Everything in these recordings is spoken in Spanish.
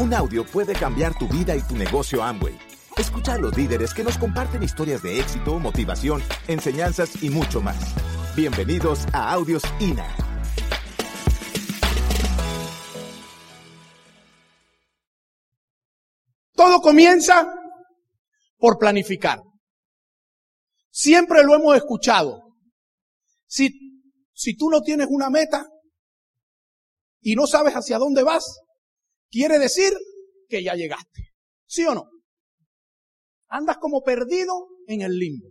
Un audio puede cambiar tu vida y tu negocio Amway. Escucha a los líderes que nos comparten historias de éxito, motivación, enseñanzas y mucho más. Bienvenidos a Audios INA. Todo comienza por planificar. Siempre lo hemos escuchado. Si, si tú no tienes una meta y no sabes hacia dónde vas, quiere decir que ya llegaste. ¿Sí o no? Andas como perdido en el limbo.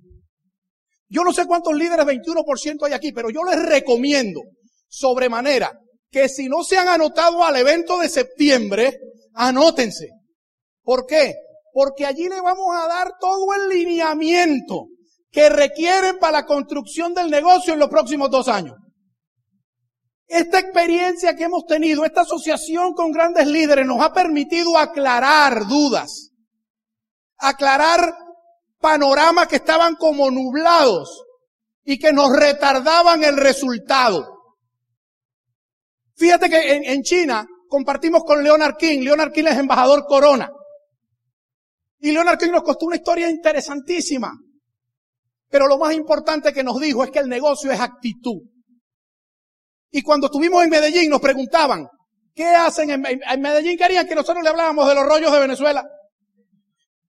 Yo no sé cuántos líderes 21% hay aquí, pero yo les recomiendo sobremanera que si no se han anotado al evento de septiembre, anótense. ¿Por qué? Porque allí le vamos a dar todo el lineamiento que requieren para la construcción del negocio en los próximos dos años. Esta experiencia que hemos tenido, esta asociación con grandes líderes nos ha permitido aclarar dudas, aclarar panoramas que estaban como nublados y que nos retardaban el resultado. Fíjate que en, China compartimos con Leonard King. Leonard King es embajador Corona. Y Leonard King nos costó una historia interesantísima. Pero lo más importante que nos dijo es que el negocio es actitud. Y cuando estuvimos en Medellín nos preguntaban, ¿qué hacen en, en Medellín? Querían que nosotros le habláramos de los rollos de Venezuela.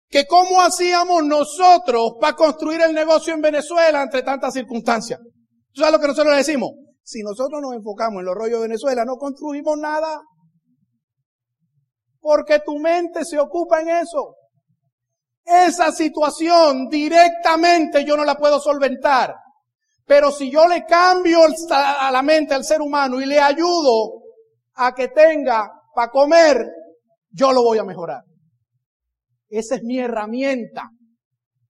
Que cómo hacíamos nosotros para construir el negocio en Venezuela entre tantas circunstancias. ¿Tú sabes lo que nosotros le decimos? Si nosotros nos enfocamos en los rollos de Venezuela, no construimos nada. Porque tu mente se ocupa en eso. Esa situación directamente yo no la puedo solventar. Pero si yo le cambio a la mente al ser humano y le ayudo a que tenga para comer, yo lo voy a mejorar. Esa es mi herramienta.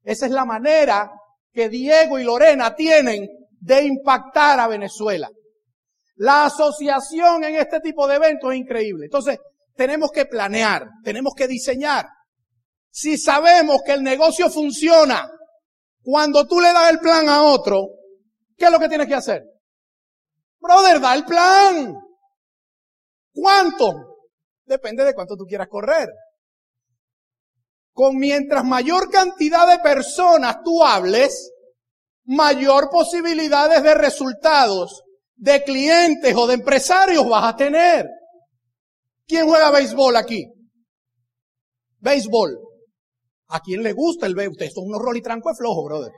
Esa es la manera que Diego y Lorena tienen de impactar a Venezuela. La asociación en este tipo de eventos es increíble. Entonces, tenemos que planear, tenemos que diseñar. Si sabemos que el negocio funciona cuando tú le das el plan a otro, ¿qué es lo que tienes que hacer? Brother, da el plan. ¿Cuánto? Depende de cuánto tú quieras correr. Con mientras mayor cantidad de personas tú hables, mayor posibilidades de resultados de clientes o de empresarios vas a tener. ¿Quién juega béisbol aquí? Béisbol. ¿A quién le gusta el béisbol? Ustedes son unos tranco de flojo, brother.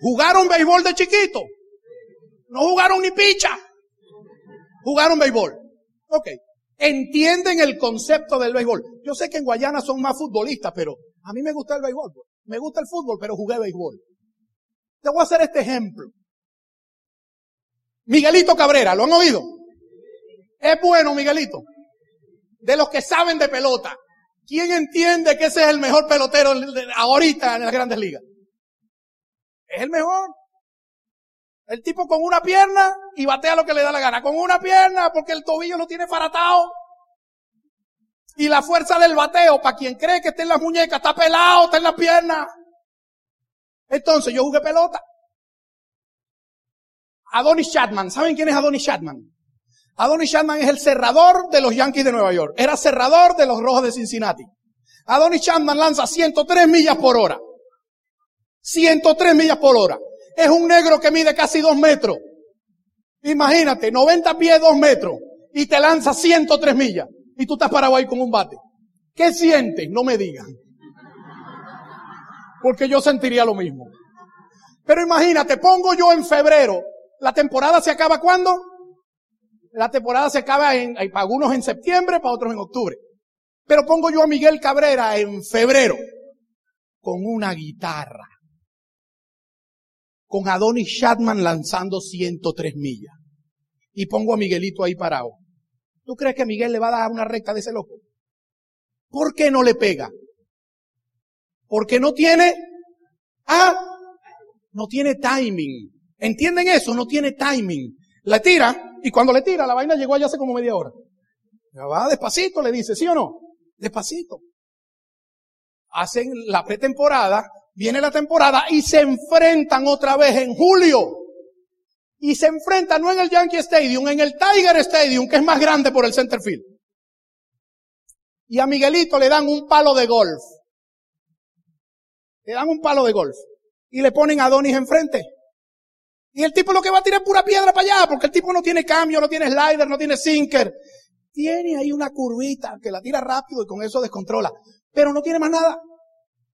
¿Jugaron béisbol de chiquito? No jugaron ni picha. Jugaron béisbol. Ok. Entienden el concepto del béisbol. Yo sé que en Guayana son más futbolistas, pero a mí me gusta el béisbol. Me gusta el fútbol, pero jugué béisbol. Te voy a hacer este ejemplo. Miguelito Cabrera, ¿lo han oído? Es bueno, Miguelito. De los que saben de pelota. ¿Quién entiende que ese es el mejor pelotero ahorita en las grandes ligas? Es el mejor. El tipo con una pierna y batea lo que le da la gana. Con una pierna porque el tobillo lo tiene faratado. Y la fuerza del bateo, para quien cree que está en las muñecas, está pelado, está en las piernas. Entonces yo jugué pelota. Adonis Chapman. ¿Saben quién es Adonis Chapman? Adonis Chapman es el cerrador de los Yankees de Nueva York. Era cerrador de los Rojos de Cincinnati. Adonis Chapman lanza 103 millas por hora. 103 millas por hora. Es un negro que mide casi 2 metros. Imagínate, 90 pies, 2 metros. Y te lanza 103 millas. Y tú estás parado ahí con un bate. ¿Qué sientes? No me digan. Porque yo sentiría lo mismo. Pero imagínate, pongo yo en febrero ¿La temporada se acaba cuándo? La temporada se acaba en, para algunos en septiembre, para otros en octubre. Pero pongo yo a Miguel Cabrera en febrero con una guitarra. Con Adonis Shatman lanzando 103 millas. Y pongo a Miguelito ahí parado. ¿Tú crees que Miguel le va a dar una recta de ese loco? ¿Por qué no le pega? Porque no tiene, ah, no tiene timing. ¿Entienden eso? No tiene timing. Le tira y cuando le tira la vaina llegó allá hace como media hora. Va despacito, le dice, ¿sí o no? Despacito. Hacen la pretemporada, viene la temporada y se enfrentan otra vez en julio. Y se enfrentan no en el Yankee Stadium, en el Tiger Stadium, que es más grande por el center field. y a Miguelito le dan un palo de golf. Le dan un palo de golf y le ponen a Donis enfrente. Y el tipo lo que va a tirar es pura piedra para allá, porque el tipo no tiene cambio, no tiene slider, no tiene sinker. Tiene ahí una curvita que la tira rápido y con eso descontrola. Pero no tiene más nada.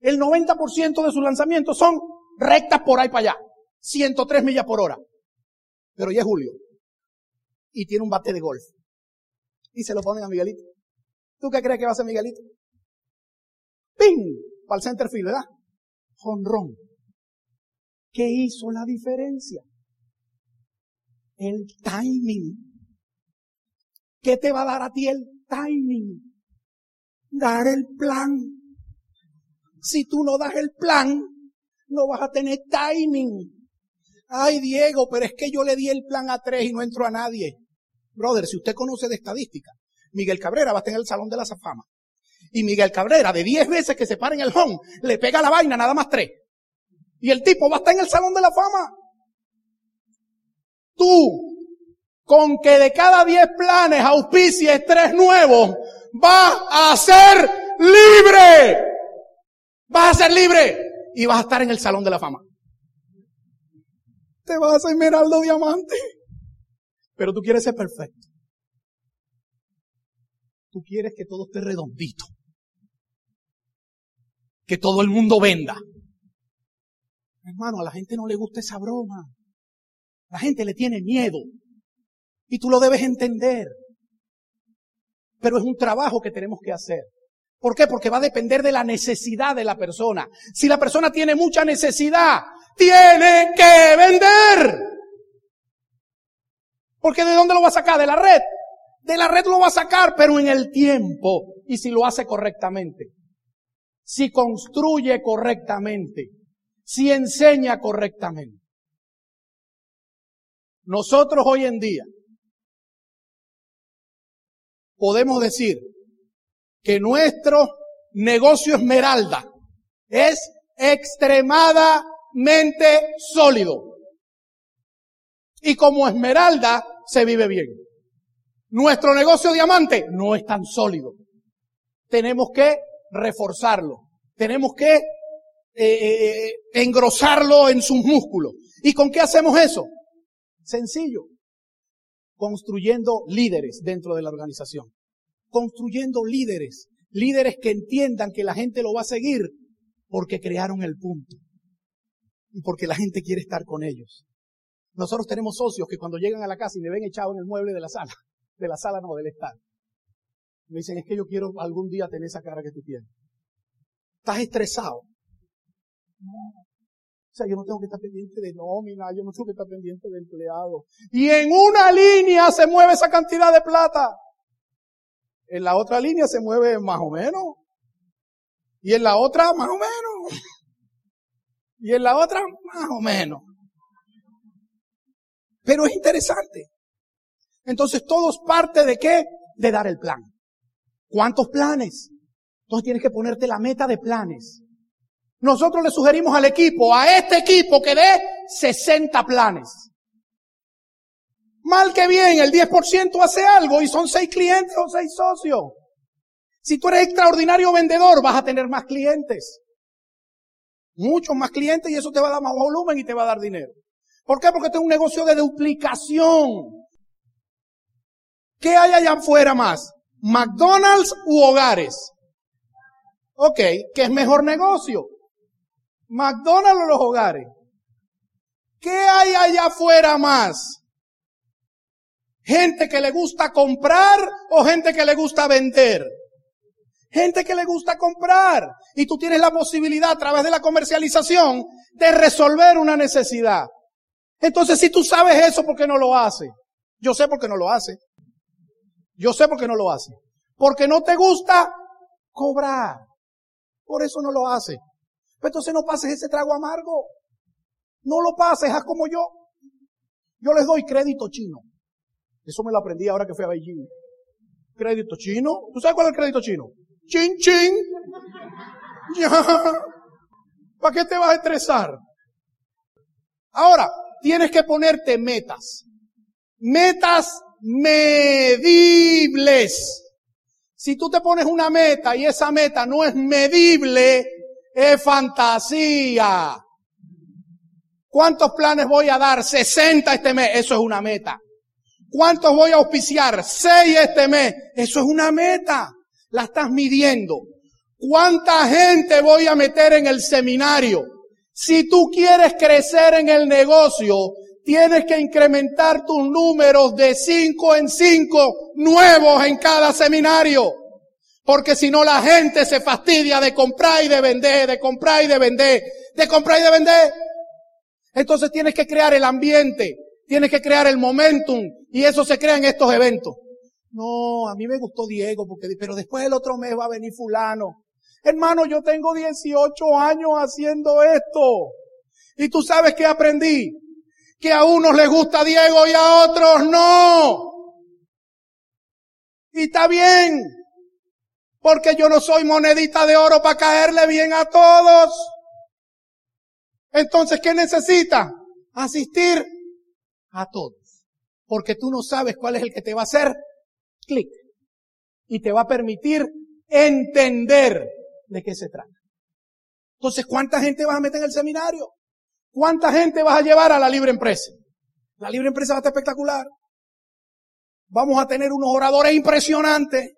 El 90% de sus lanzamientos son rectas por ahí para allá. 103 millas por hora. Pero ya es Julio. Y tiene un bate de golf. Y se lo ponen a Miguelito. ¿Tú qué crees que va a hacer Miguelito? ¡Ping! Para el center field, ¿verdad? Jonrón. ¿Qué hizo la diferencia? El timing. ¿Qué te va a dar a ti el timing? Dar el plan. Si tú no das el plan, no vas a tener timing. Ay, Diego, pero es que yo le di el plan a tres y no entro a nadie. Brother, si usted conoce de estadística, Miguel Cabrera va a estar en el Salón de la Fama. Y Miguel Cabrera, de diez veces que se para en el home, le pega la vaina nada más tres. Y el tipo va a estar en el Salón de la Fama. Tú, con que de cada diez planes auspicies tres nuevos, vas a ser libre. Vas a ser libre. Y vas a estar en el Salón de la Fama. Te vas a hacer esmeraldo diamante. Pero tú quieres ser perfecto. Tú quieres que todo esté redondito. Que todo el mundo venda. Hermano, a la gente no le gusta esa broma. La gente le tiene miedo. Y tú lo debes entender. Pero es un trabajo que tenemos que hacer. ¿Por qué? Porque va a depender de la necesidad de la persona. Si la persona tiene mucha necesidad, tiene que vender. Porque ¿de dónde lo va a sacar? De la red. De la red lo va a sacar, pero en el tiempo. Y si lo hace correctamente. Si construye correctamente. Si enseña correctamente. Nosotros hoy en día podemos decir que nuestro negocio esmeralda es extremadamente sólido. Y como esmeralda se vive bien. Nuestro negocio diamante no es tan sólido. Tenemos que reforzarlo. Tenemos que eh, eh, engrosarlo en sus músculos. ¿Y con qué hacemos eso? Sencillo. Construyendo líderes dentro de la organización. Construyendo líderes. Líderes que entiendan que la gente lo va a seguir porque crearon el punto. Y porque la gente quiere estar con ellos. Nosotros tenemos socios que cuando llegan a la casa y me ven echado en el mueble de la sala, de la sala no, del estar. Me dicen, es que yo quiero algún día tener esa cara que tú tienes. ¿Estás estresado? No. O sea, yo no tengo que estar pendiente de nómina, yo no tengo que estar pendiente de empleado. Y en una línea se mueve esa cantidad de plata. En la otra línea se mueve más o menos. Y en la otra más o menos. Y en la otra más o menos. Pero es interesante. Entonces todo es parte de qué? De dar el plan. ¿Cuántos planes? Entonces tienes que ponerte la meta de planes. Nosotros le sugerimos al equipo, a este equipo que dé 60 planes. Mal que bien, el 10% hace algo y son seis clientes o seis socios. Si tú eres extraordinario vendedor, vas a tener más clientes. Muchos más clientes y eso te va a dar más volumen y te va a dar dinero. ¿Por qué? Porque este es un negocio de duplicación. ¿Qué hay allá afuera más? ¿McDonald's u hogares? Ok, ¿qué es mejor negocio? ¿McDonald's o los hogares? ¿Qué hay allá afuera más? ¿Gente que le gusta comprar o gente que le gusta vender? Gente que le gusta comprar. Y tú tienes la posibilidad a través de la comercialización de resolver una necesidad. Entonces, si tú sabes eso, ¿por qué no lo hace? Yo sé por qué no lo hace. Yo sé por qué no lo hace. Porque no te gusta cobrar. Por eso no lo hace. Pero entonces no pases ese trago amargo. No lo pases, haz como yo. Yo les doy crédito chino. Eso me lo aprendí ahora que fui a Beijing. Crédito chino. ¿Tú sabes cuál es el crédito chino? Chin, chin. Ya. ¿Para qué te vas a estresar? Ahora, tienes que ponerte metas. Metas medibles. Si tú te pones una meta y esa meta no es medible, es fantasía. ¿Cuántos planes voy a dar? 60 este mes. Eso es una meta. ¿Cuántos voy a auspiciar? 6 este mes. Eso es una meta. La estás midiendo. ¿Cuánta gente voy a meter en el seminario? Si tú quieres crecer en el negocio, tienes que incrementar tus números de 5 en 5 nuevos en cada seminario. Porque si no la gente se fastidia de comprar y de vender, de comprar y de vender, de comprar y de vender. Entonces tienes que crear el ambiente, tienes que crear el momentum y eso se crea en estos eventos. No, a mí me gustó Diego, porque, pero después el otro mes va a venir fulano. Hermano, yo tengo 18 años haciendo esto. Y tú sabes que aprendí. Que a unos les gusta Diego y a otros no. Y está bien. Porque yo no soy monedita de oro para caerle bien a todos. Entonces, ¿qué necesita? Asistir a todos. Porque tú no sabes cuál es el que te va a hacer clic. Y te va a permitir entender de qué se trata. Entonces, ¿cuánta gente vas a meter en el seminario? ¿Cuánta gente vas a llevar a la libre empresa? La libre empresa va a estar espectacular. Vamos a tener unos oradores impresionantes,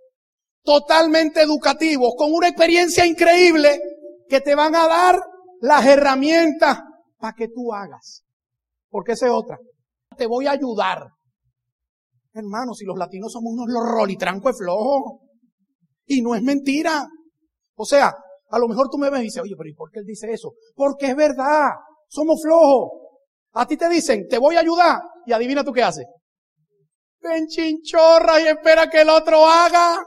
totalmente educativos, con una experiencia increíble que te van a dar las herramientas para que tú hagas. Porque esa es otra. Te voy a ayudar. Hermanos, si los latinos somos unos rolitranco flojos. Y no es mentira. O sea, a lo mejor tú me ves y dices, oye, pero ¿y por qué él dice eso? Porque es verdad, somos flojos. A ti te dicen, te voy a ayudar, y adivina tú qué haces. Ven chinchorra y espera que el otro haga.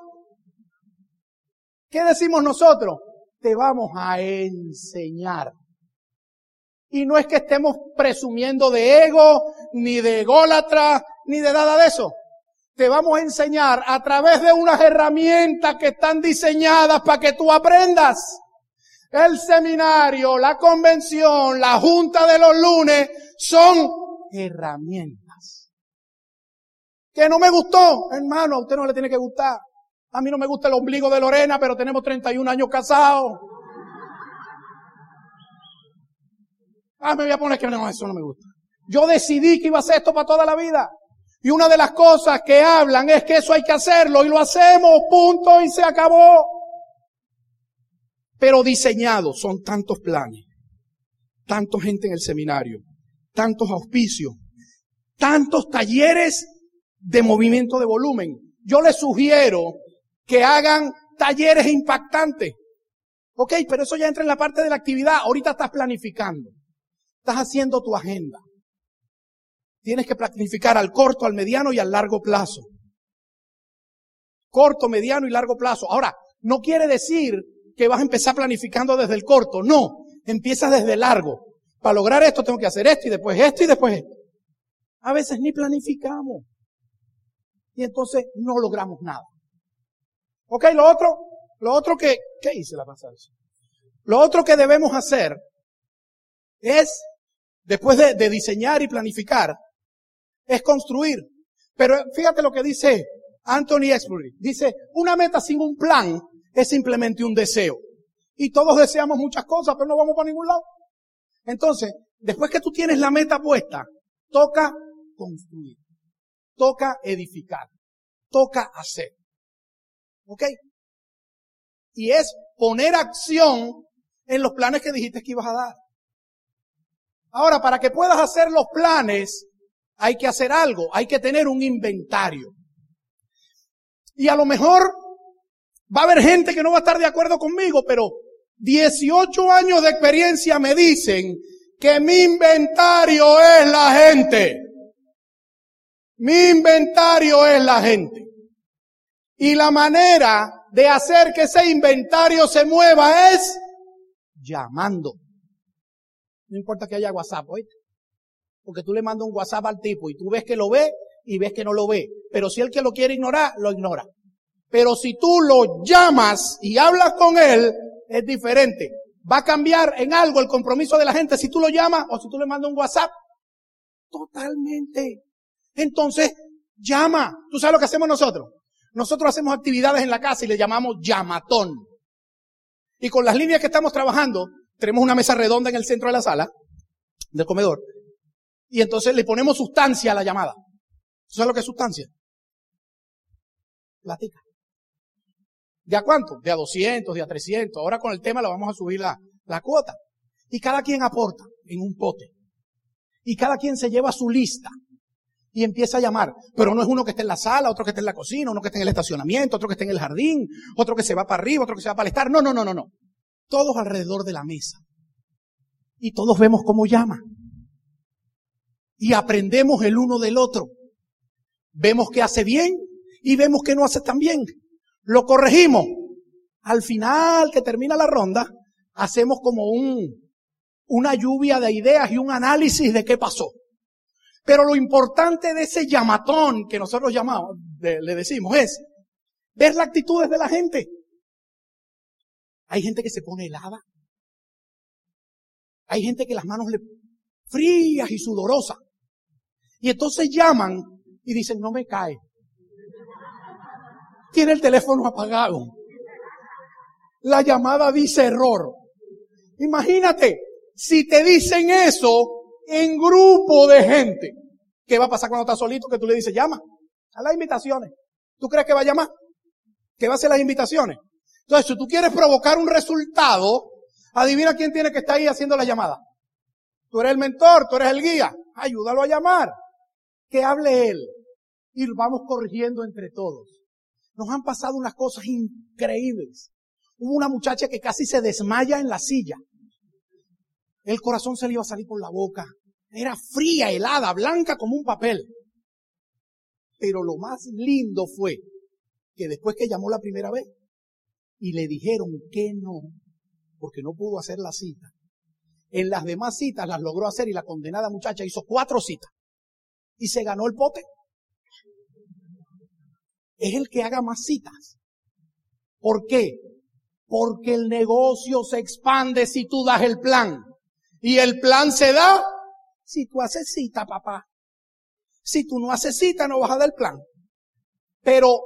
¿Qué decimos nosotros? Te vamos a enseñar. Y no es que estemos presumiendo de ego, ni de ególatra, ni de nada de eso te vamos a enseñar a través de unas herramientas que están diseñadas para que tú aprendas. El seminario, la convención, la junta de los lunes son herramientas. Que no me gustó, hermano, a usted no le tiene que gustar. A mí no me gusta el ombligo de Lorena, pero tenemos 31 años casados. Ah, me voy a poner que no, eso no me gusta. Yo decidí que iba a hacer esto para toda la vida. Y una de las cosas que hablan es que eso hay que hacerlo y lo hacemos, punto, y se acabó. Pero diseñados son tantos planes, tanta gente en el seminario, tantos auspicios, tantos talleres de movimiento de volumen. Yo les sugiero que hagan talleres impactantes. Ok, pero eso ya entra en la parte de la actividad. Ahorita estás planificando. Estás haciendo tu agenda. Tienes que planificar al corto, al mediano y al largo plazo. Corto, mediano y largo plazo. Ahora, no quiere decir que vas a empezar planificando desde el corto. No, empiezas desde el largo. Para lograr esto tengo que hacer esto y después esto y después esto. A veces ni planificamos. Y entonces no logramos nada. Ok, lo otro, lo otro que, ¿qué hice la pasada? Lo otro que debemos hacer es, después de, de diseñar y planificar, es construir. Pero fíjate lo que dice Anthony Exbury. Dice, una meta sin un plan es simplemente un deseo. Y todos deseamos muchas cosas, pero no vamos para ningún lado. Entonces, después que tú tienes la meta puesta, toca construir. Toca edificar. Toca hacer. ¿Ok? Y es poner acción en los planes que dijiste que ibas a dar. Ahora, para que puedas hacer los planes, hay que hacer algo, hay que tener un inventario. Y a lo mejor va a haber gente que no va a estar de acuerdo conmigo, pero 18 años de experiencia me dicen que mi inventario es la gente. Mi inventario es la gente. Y la manera de hacer que ese inventario se mueva es llamando. No importa que haya WhatsApp, ¿oíste? Porque tú le mandas un WhatsApp al tipo y tú ves que lo ve y ves que no lo ve. Pero si él que lo quiere ignorar, lo ignora. Pero si tú lo llamas y hablas con él, es diferente. Va a cambiar en algo el compromiso de la gente si tú lo llamas o si tú le mandas un WhatsApp. Totalmente. Entonces, llama. ¿Tú sabes lo que hacemos nosotros? Nosotros hacemos actividades en la casa y le llamamos llamatón. Y con las líneas que estamos trabajando, tenemos una mesa redonda en el centro de la sala, del comedor, y entonces le ponemos sustancia a la llamada. ¿Sabes lo que es sustancia? Platica. ¿De a cuánto? De a 200, de a 300. Ahora con el tema le vamos a subir la, la cuota. Y cada quien aporta en un pote. Y cada quien se lleva su lista y empieza a llamar. Pero no es uno que esté en la sala, otro que esté en la cocina, uno que esté en el estacionamiento, otro que esté en el jardín, otro que se va para arriba, otro que se va para el estar. No, no, no, no, no. Todos alrededor de la mesa. Y todos vemos cómo llama. Y aprendemos el uno del otro. Vemos que hace bien y vemos que no hace tan bien. Lo corregimos. Al final que termina la ronda, hacemos como un, una lluvia de ideas y un análisis de qué pasó. Pero lo importante de ese llamatón que nosotros llamamos, le decimos, es ver las actitudes de la gente. Hay gente que se pone helada. Hay gente que las manos le frías y sudorosas. Y entonces llaman y dicen, no me cae. Tiene el teléfono apagado. La llamada dice error. Imagínate, si te dicen eso en grupo de gente, ¿qué va a pasar cuando estás solito? Que tú le dices, llama a las invitaciones. ¿Tú crees que va a llamar? ¿Que va a hacer las invitaciones? Entonces, si tú quieres provocar un resultado, adivina quién tiene que estar ahí haciendo la llamada. Tú eres el mentor, tú eres el guía. Ayúdalo a llamar. Que hable él. Y vamos corrigiendo entre todos. Nos han pasado unas cosas increíbles. Hubo una muchacha que casi se desmaya en la silla. El corazón se le iba a salir por la boca. Era fría, helada, blanca como un papel. Pero lo más lindo fue que después que llamó la primera vez y le dijeron que no, porque no pudo hacer la cita, en las demás citas las logró hacer y la condenada muchacha hizo cuatro citas y se ganó el pote. Es el que haga más citas. ¿Por qué? Porque el negocio se expande si tú das el plan. Y el plan se da si tú haces cita, papá. Si tú no haces cita, no vas a dar el plan. Pero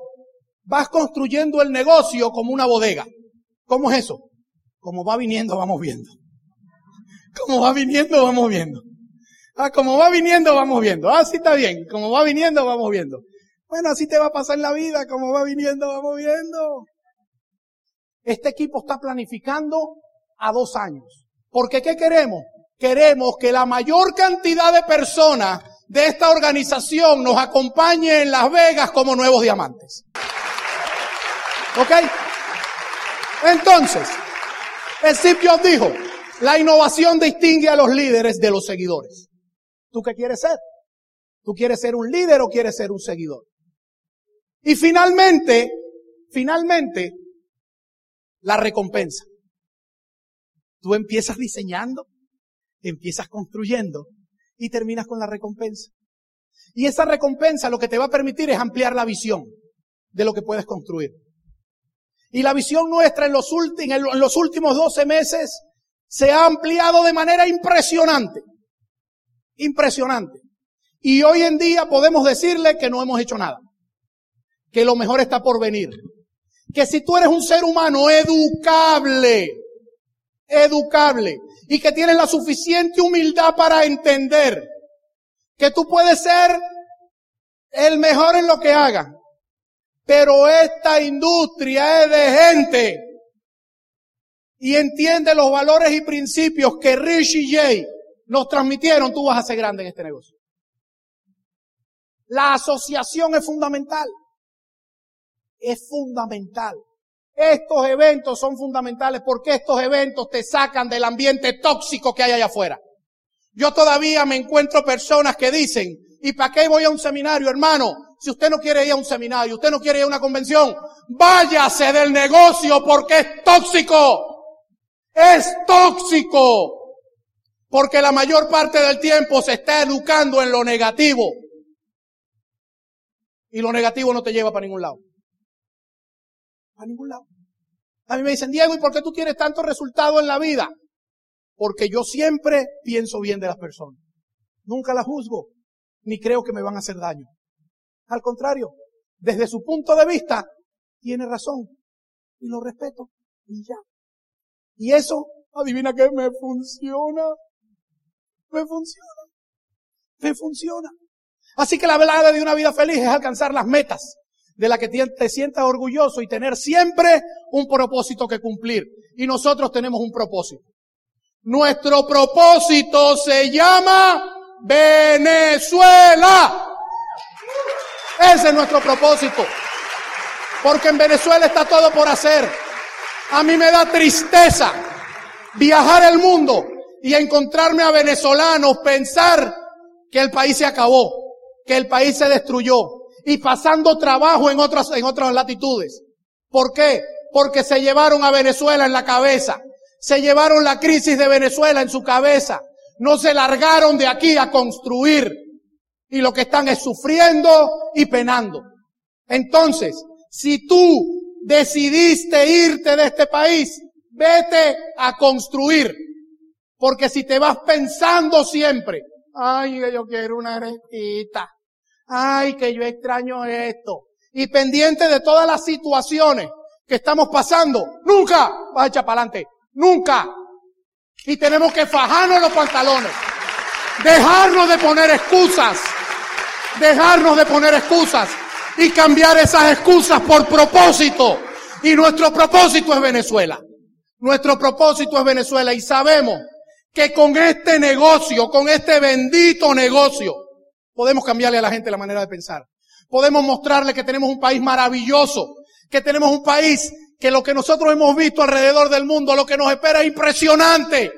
vas construyendo el negocio como una bodega. ¿Cómo es eso? Como va viniendo, vamos viendo. Como va viniendo, vamos viendo. Ah, como va viniendo, vamos viendo. Ah, sí está bien. Como va viniendo, vamos viendo. Bueno, así te va a pasar la vida. Como va viniendo, vamos viendo. Este equipo está planificando a dos años. Porque ¿qué queremos? Queremos que la mayor cantidad de personas de esta organización nos acompañe en Las Vegas como nuevos diamantes. ¿Ok? Entonces, Steve Jobs dijo, la innovación distingue a los líderes de los seguidores. ¿Tú qué quieres ser? ¿Tú quieres ser un líder o quieres ser un seguidor? Y finalmente, finalmente, la recompensa. Tú empiezas diseñando, empiezas construyendo y terminas con la recompensa. Y esa recompensa lo que te va a permitir es ampliar la visión de lo que puedes construir. Y la visión nuestra en los, en los últimos 12 meses se ha ampliado de manera impresionante. Impresionante. Y hoy en día podemos decirle que no hemos hecho nada. Que lo mejor está por venir. Que si tú eres un ser humano educable, educable y que tienes la suficiente humildad para entender que tú puedes ser el mejor en lo que hagas, pero esta industria es de gente y entiende los valores y principios que Rich y Jay nos transmitieron, tú vas a ser grande en este negocio. La asociación es fundamental. Es fundamental. Estos eventos son fundamentales porque estos eventos te sacan del ambiente tóxico que hay allá afuera. Yo todavía me encuentro personas que dicen, ¿y para qué voy a un seminario, hermano? Si usted no quiere ir a un seminario, usted no quiere ir a una convención, váyase del negocio porque es tóxico. Es tóxico. Porque la mayor parte del tiempo se está educando en lo negativo. Y lo negativo no te lleva para ningún lado a ningún lado. A mí me dicen, Diego, ¿y por qué tú tienes tantos resultados en la vida? Porque yo siempre pienso bien de las personas. Nunca las juzgo, ni creo que me van a hacer daño. Al contrario, desde su punto de vista, tiene razón. Y lo respeto. Y ya. Y eso, adivina que me funciona. Me funciona. Me funciona. Así que la velada de una vida feliz es alcanzar las metas de la que te sientas orgulloso y tener siempre un propósito que cumplir. Y nosotros tenemos un propósito. Nuestro propósito se llama Venezuela. Ese es nuestro propósito. Porque en Venezuela está todo por hacer. A mí me da tristeza viajar el mundo y encontrarme a venezolanos, pensar que el país se acabó, que el país se destruyó y pasando trabajo en otras, en otras latitudes. ¿Por qué? Porque se llevaron a Venezuela en la cabeza. Se llevaron la crisis de Venezuela en su cabeza. No se largaron de aquí a construir. Y lo que están es sufriendo y penando. Entonces, si tú decidiste irte de este país, vete a construir. Porque si te vas pensando siempre, ay, yo quiero una arestita, ay, que yo extraño esto, y pendiente de todas las situaciones que estamos pasando, nunca vas a echar para adelante, nunca. Y tenemos que fajarnos los pantalones, dejarnos de poner excusas, dejarnos de poner excusas y cambiar esas excusas por propósito. Y nuestro propósito es Venezuela. Nuestro propósito es Venezuela y sabemos que con este negocio, con este bendito negocio, podemos cambiarle a la gente la manera de pensar. Podemos mostrarle que tenemos un país maravilloso, que tenemos un país que lo que nosotros hemos visto alrededor del mundo, lo que nos espera es impresionante.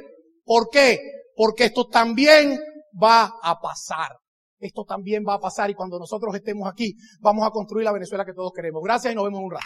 ¿Por qué? Porque esto también va a pasar. Esto también va a pasar y cuando nosotros estemos aquí, vamos a construir la Venezuela que todos queremos. Gracias y nos vemos un rato.